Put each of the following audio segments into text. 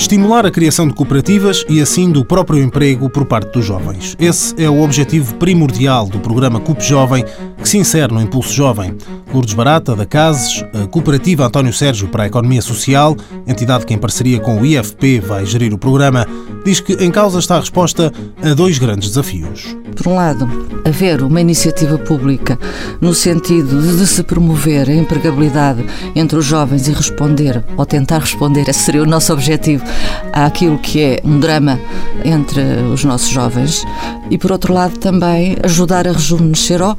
estimular a criação de cooperativas e assim do próprio emprego por parte dos jovens. Esse é o objetivo primordial do programa CUP Jovem, que se insere no Impulso Jovem. Lourdes Barata, da CASES, a Cooperativa António Sérgio para a Economia Social, entidade que em parceria com o IFP vai gerir o programa, diz que em causa está a resposta a dois grandes desafios. Por um lado, haver uma iniciativa pública no sentido de se promover a empregabilidade entre os jovens e responder, ou tentar responder, esse seria o nosso objetivo, àquilo que é um drama entre os nossos jovens. E por outro lado, também ajudar a rejuvenescer ou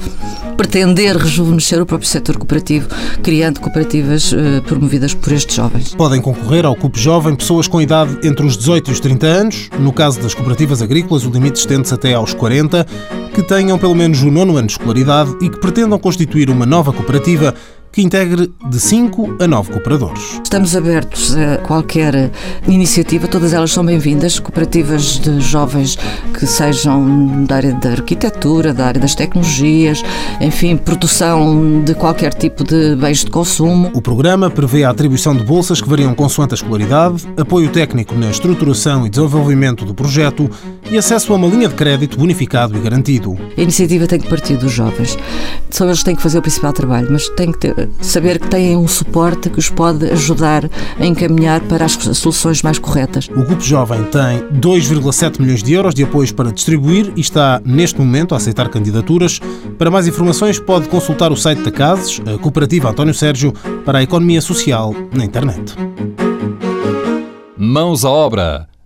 pretender rejuvenescer o próprio setor cooperativo, criando cooperativas eh, promovidas por estes jovens. Podem concorrer ao CUP Jovem pessoas com idade entre os 18 e os 30 anos. No caso das cooperativas agrícolas, o limite estende-se até aos 40, que tenham pelo menos o nono ano de escolaridade e que pretendam constituir uma nova cooperativa que integre de 5 a 9 cooperadores. Estamos abertos a qualquer iniciativa, todas elas são bem-vindas, cooperativas de jovens que sejam da área da arquitetura, da área das tecnologias, enfim, produção de qualquer tipo de bens de consumo. O programa prevê a atribuição de bolsas que variam consoante a escolaridade, apoio técnico na estruturação e desenvolvimento do projeto e acesso a uma linha de crédito bonificado e garantido. A iniciativa tem que partir dos jovens. Só eles têm que fazer o principal trabalho, mas têm que ter saber que têm um suporte que os pode ajudar a encaminhar para as soluções mais corretas. O Grupo Jovem tem 2,7 milhões de euros de apoios para distribuir e está, neste momento, a aceitar candidaturas. Para mais informações, pode consultar o site da CASES, a Cooperativa António Sérgio, para a Economia Social na internet. Mãos à obra,